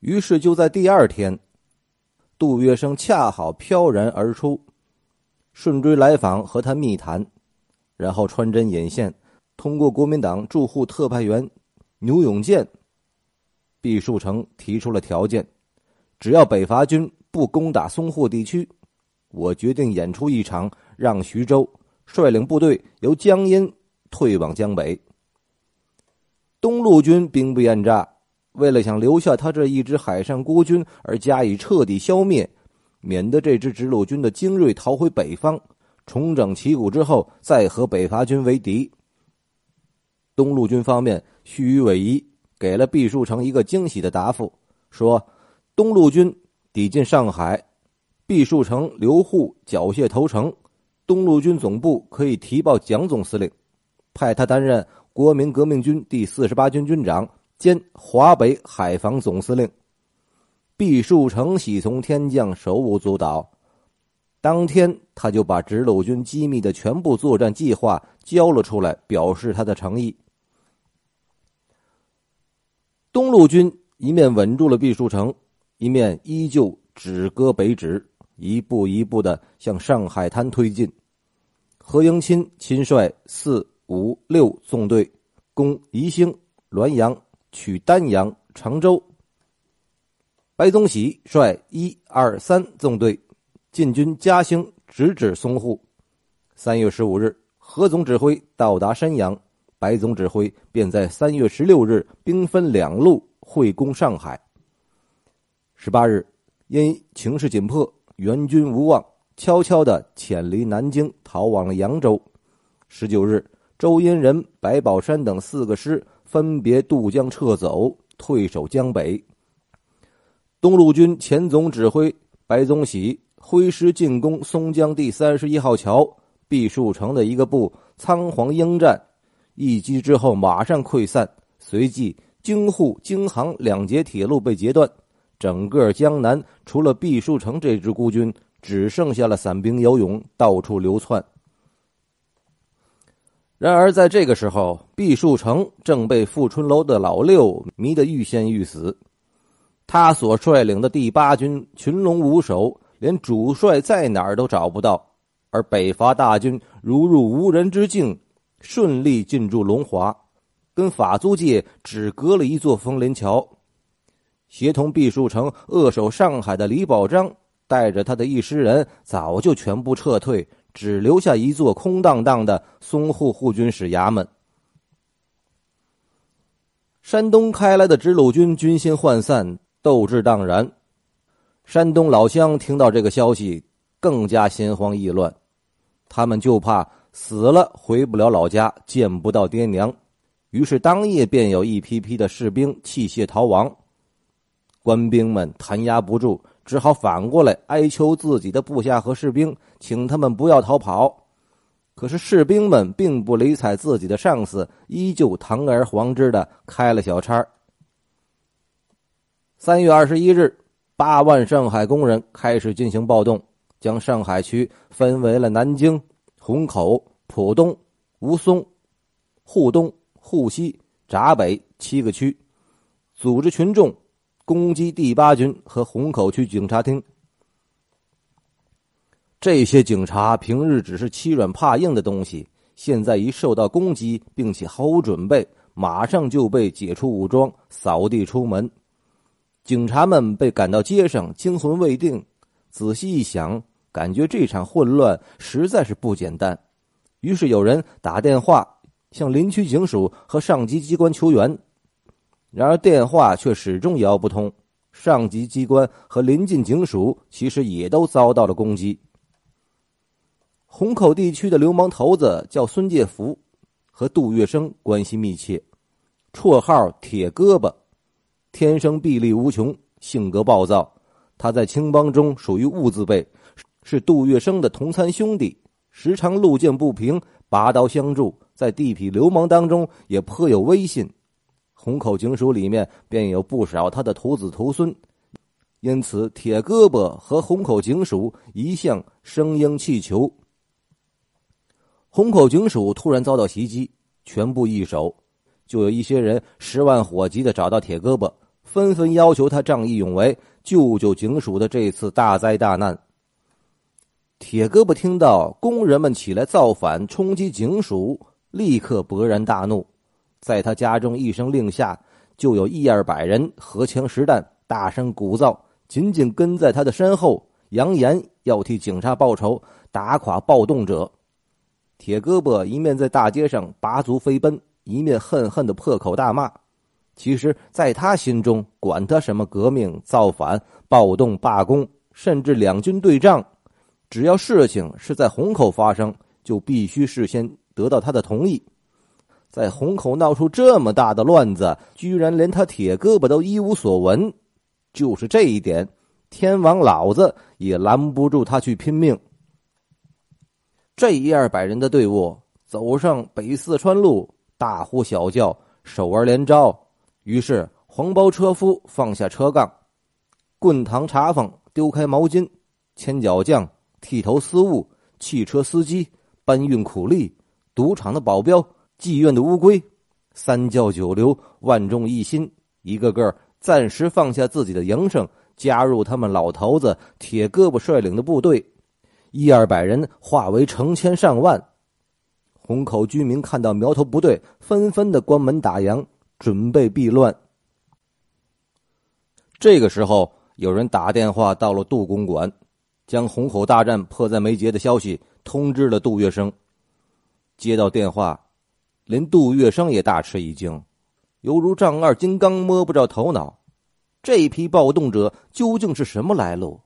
于是就在第二天，杜月笙恰好飘然而出，顺追来访和他密谈，然后穿针引线，通过国民党驻沪特派员牛永健，毕树成提出了条件：只要北伐军不攻打淞沪地区，我决定演出一场，让徐州率领部队由江阴退往江北。东路军兵不厌诈，为了想留下他这一支海上孤军而加以彻底消灭，免得这支直鲁军的精锐逃回北方，重整旗鼓之后再和北伐军为敌。东路军方面虚与委蛇，给了毕树成一个惊喜的答复，说东路军抵近上海，毕树成留沪缴械投诚，东路军总部可以提报蒋总司令，派他担任。国民革命军第四十八军军长兼华北海防总司令毕树成喜从天降，手舞足蹈。当天，他就把直鲁军机密的全部作战计划交了出来，表示他的诚意。东路军一面稳住了毕树成，一面依旧止戈北指，一步一步的向上海滩推进。何应钦亲率四。五六纵队攻宜兴、滦阳，取丹阳、常州。白宗禧率一二三纵队进军嘉兴，直指淞沪。三月十五日，何总指挥到达山阳，白总指挥便在三月十六日兵分两路会攻上海。十八日，因情势紧迫，援军无望，悄悄的潜离南京，逃往了扬州。十九日。周荫人、白宝山等四个师分别渡江撤走，退守江北。东路军前总指挥白宗禧挥师进攻松江第三十一号桥，毕树成的一个部仓皇应战，一击之后马上溃散。随即京沪、京杭两节铁路被截断，整个江南除了毕树成这支孤军，只剩下了散兵游勇，到处流窜。然而，在这个时候，毕树成正被富春楼的老六迷得欲仙欲死。他所率领的第八军群龙无首，连主帅在哪儿都找不到。而北伐大军如入无人之境，顺利进驻龙华，跟法租界只隔了一座枫林桥。协同毕树成扼守上海的李宝章，带着他的一师人，早就全部撤退。只留下一座空荡荡的淞沪护军使衙门。山东开来的直鲁军军心涣散，斗志荡然。山东老乡听到这个消息，更加心慌意乱。他们就怕死了回不了老家，见不到爹娘，于是当夜便有一批批的士兵弃械逃亡。官兵们弹压不住。只好反过来哀求自己的部下和士兵，请他们不要逃跑。可是士兵们并不理睬自己的上司，依旧堂而皇之的开了小差。三月二十一日，八万上海工人开始进行暴动，将上海区分为了南京、虹口、浦东、吴淞、沪东、沪西、闸北七个区，组织群众。攻击第八军和虹口区警察厅。这些警察平日只是欺软怕硬的东西，现在一受到攻击，并且毫无准备，马上就被解除武装，扫地出门。警察们被赶到街上，惊魂未定。仔细一想，感觉这场混乱实在是不简单。于是有人打电话向林区警署和上级机关求援。然而电话却始终摇不通，上级机关和临近警署其实也都遭到了攻击。虹口地区的流氓头子叫孙介福，和杜月笙关系密切，绰号“铁胳膊”，天生臂力无穷，性格暴躁。他在青帮中属于物字辈，是杜月笙的同参兄弟，时常路见不平，拔刀相助，在地痞流氓当中也颇有威信。虹口警署里面便有不少他的徒子徒孙，因此铁胳膊和虹口警署一向声鹰气球。虹口警署突然遭到袭击，全部易手，就有一些人十万火急的找到铁胳膊，纷纷要求他仗义勇为，救救警署的这次大灾大难。铁胳膊听到工人们起来造反，冲击警署，立刻勃然大怒，在他家中一声令下，就有一二百人荷枪实弹，大声鼓噪，紧紧跟在他的身后，扬言要替警察报仇，打垮暴动者。铁胳膊一面在大街上拔足飞奔，一面恨恨的破口大骂。其实，在他心中，管他什么革命、造反、暴动、罢工，甚至两军对仗。只要事情是在虹口发生，就必须事先得到他的同意。在虹口闹出这么大的乱子，居然连他铁胳膊都一无所闻，就是这一点，天王老子也拦不住他去拼命。这一二百人的队伍走上北四川路，大呼小叫，手儿连招。于是黄包车夫放下车杠，棍堂茶坊丢开毛巾，牵脚匠。剃头司务、汽车司机、搬运苦力、赌场的保镖、妓院的乌龟、三教九流、万众一心，一个个暂时放下自己的营生，加入他们老头子铁胳膊率领的部队，一二百人化为成千上万。虹口居民看到苗头不对，纷纷的关门打烊，准备避乱。这个时候，有人打电话到了杜公馆。将虹口大战迫在眉睫的消息通知了杜月笙。接到电话，连杜月笙也大吃一惊，犹如丈二金刚摸不着头脑。这批暴动者究竟是什么来路？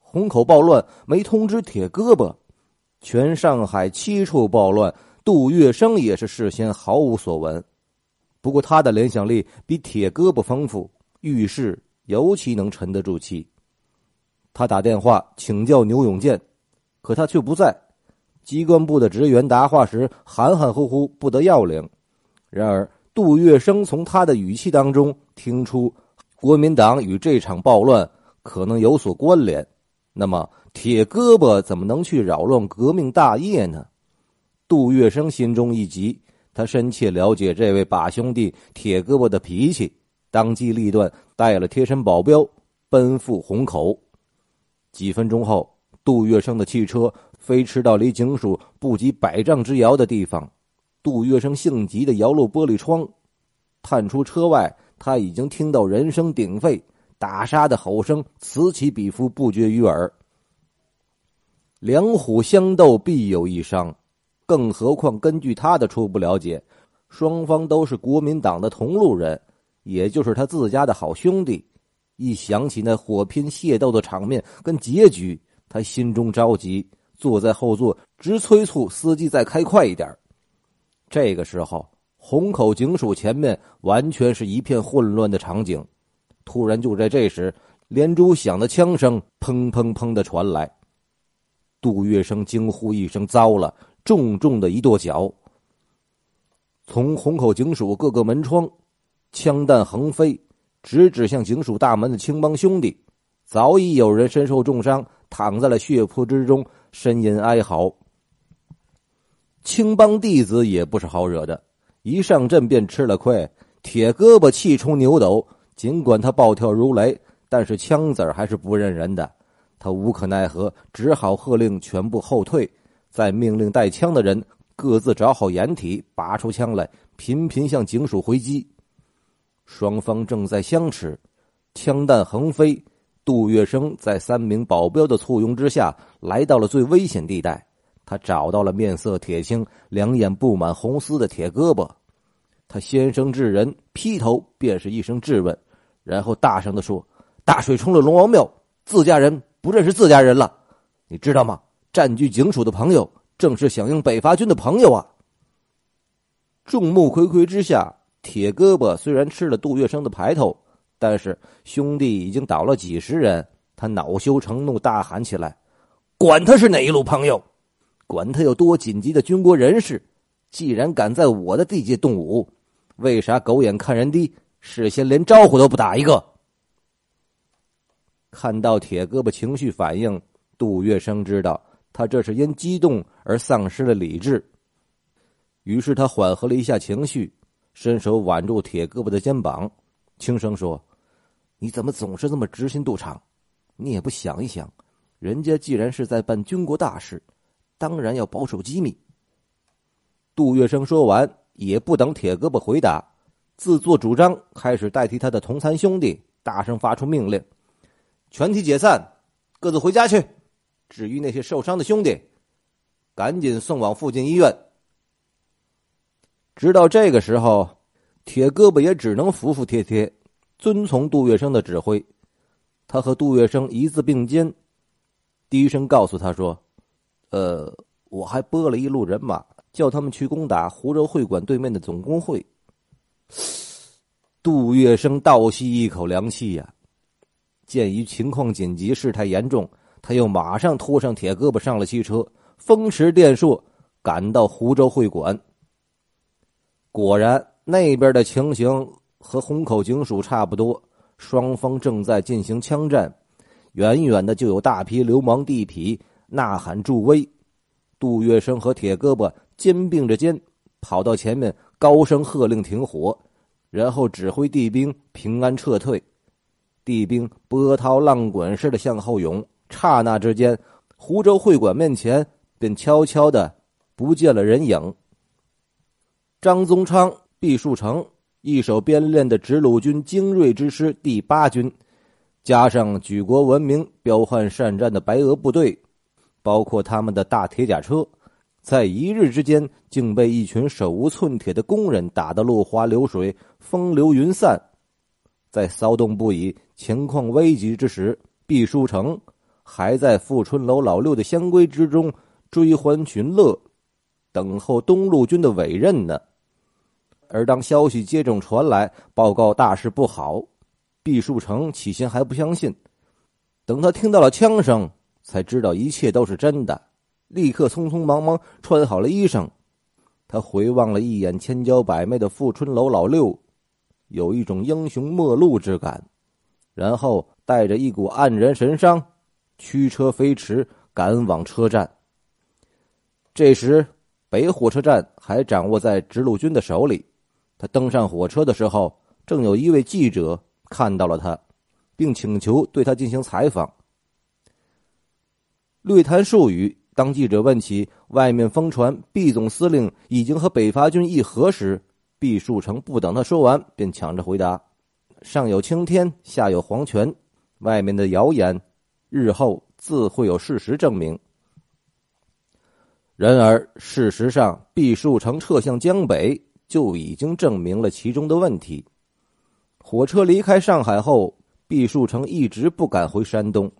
虹口暴乱没通知铁胳膊，全上海七处暴乱，杜月笙也是事先毫无所闻。不过他的联想力比铁胳膊丰富，遇事尤其能沉得住气。他打电话请教牛永健，可他却不在。机关部的职员答话时含含糊糊，不得要领。然而杜月笙从他的语气当中听出，国民党与这场暴乱可能有所关联。那么铁胳膊怎么能去扰乱革命大业呢？杜月笙心中一急，他深切了解这位把兄弟铁胳膊的脾气，当机立断，带了贴身保镖奔赴虹口。几分钟后，杜月笙的汽车飞驰到离警署不及百丈之遥的地方。杜月笙性急的摇落玻璃窗，探出车外，他已经听到人声鼎沸，打杀的吼声此起彼伏，不绝于耳。两虎相斗，必有一伤，更何况根据他的初步了解，双方都是国民党的同路人，也就是他自家的好兄弟。一想起那火拼械斗的场面跟结局，他心中着急，坐在后座直催促司机再开快一点。这个时候，虹口警署前面完全是一片混乱的场景。突然，就在这时，连珠响的枪声砰砰砰的传来。杜月笙惊呼一声：“糟了！”重重的一跺脚。从虹口警署各个门窗，枪弹横飞。直指向警署大门的青帮兄弟，早已有人身受重伤，躺在了血泊之中，呻吟哀嚎。青帮弟子也不是好惹的，一上阵便吃了亏。铁胳膊气冲牛斗，尽管他暴跳如雷，但是枪子儿还是不认人的。他无可奈何，只好喝令全部后退，再命令带枪的人各自找好掩体，拔出枪来，频频向警署回击。双方正在相持，枪弹横飞。杜月笙在三名保镖的簇拥之下，来到了最危险地带。他找到了面色铁青、两眼布满红丝的铁胳膊。他先声致人，劈头便是一声质问，然后大声的说：“大水冲了龙王庙，自家人不认识自家人了，你知道吗？占据警署的朋友，正是响应北伐军的朋友啊！”众目睽睽之下。铁胳膊虽然吃了杜月笙的牌头，但是兄弟已经倒了几十人，他恼羞成怒，大喊起来：“管他是哪一路朋友，管他有多紧急的军国人士，既然敢在我的地界动武，为啥狗眼看人低，事先连招呼都不打一个？”看到铁胳膊情绪反应，杜月笙知道他这是因激动而丧失了理智，于是他缓和了一下情绪。伸手挽住铁胳膊的肩膀，轻声说：“你怎么总是这么直心肚肠？你也不想一想，人家既然是在办军国大事，当然要保守机密。杜月笙说完，也不等铁胳膊回答，自作主张开始代替他的同参兄弟，大声发出命令：“全体解散，各自回家去。至于那些受伤的兄弟，赶紧送往附近医院。”直到这个时候，铁胳膊也只能服服帖帖。遵从杜月笙的指挥，他和杜月笙一字并肩，低声告诉他说：“呃，我还拨了一路人马，叫他们去攻打湖州会馆对面的总工会。”杜月笙倒吸一口凉气呀！鉴于情况紧急，事态严重，他又马上拖上铁胳膊，上了汽车，风驰电掣赶到湖州会馆。果然，那边的情形。和虹口警署差不多，双方正在进行枪战，远远的就有大批流氓地痞呐喊助威。杜月笙和铁胳膊肩并着肩，跑到前面，高声喝令停火，然后指挥地兵平安撤退。地兵波涛浪滚似的向后涌，刹那之间，湖州会馆面前便悄悄的不见了人影。张宗昌、毕树成。一手编练的直鲁军精锐之师第八军，加上举国闻名、彪悍善战的白俄部队，包括他们的大铁甲车，在一日之间竟被一群手无寸铁的工人打得落花流水、风流云散。在骚动不已、情况危急之时，毕书成还在富春楼老六的香闺之中追欢群乐，等候东路军的委任呢。而当消息接踵传来，报告大事不好，毕树成起先还不相信，等他听到了枪声，才知道一切都是真的，立刻匆匆忙忙穿好了衣裳。他回望了一眼千娇百媚的富春楼老六，有一种英雄末路之感，然后带着一股黯然神伤，驱车飞驰赶往车站。这时，北火车站还掌握在直路军的手里。他登上火车的时候，正有一位记者看到了他，并请求对他进行采访。略谈数语，当记者问起外面疯传毕总司令已经和北伐军议和时，毕树成不等他说完，便抢着回答：“上有青天，下有黄泉，外面的谣言，日后自会有事实证明。”然而，事实上，毕树成撤向江北。就已经证明了其中的问题。火车离开上海后，毕树成一直不敢回山东。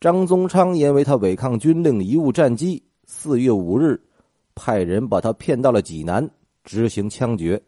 张宗昌因为他违抗军令，贻误战机，四月五日，派人把他骗到了济南，执行枪决。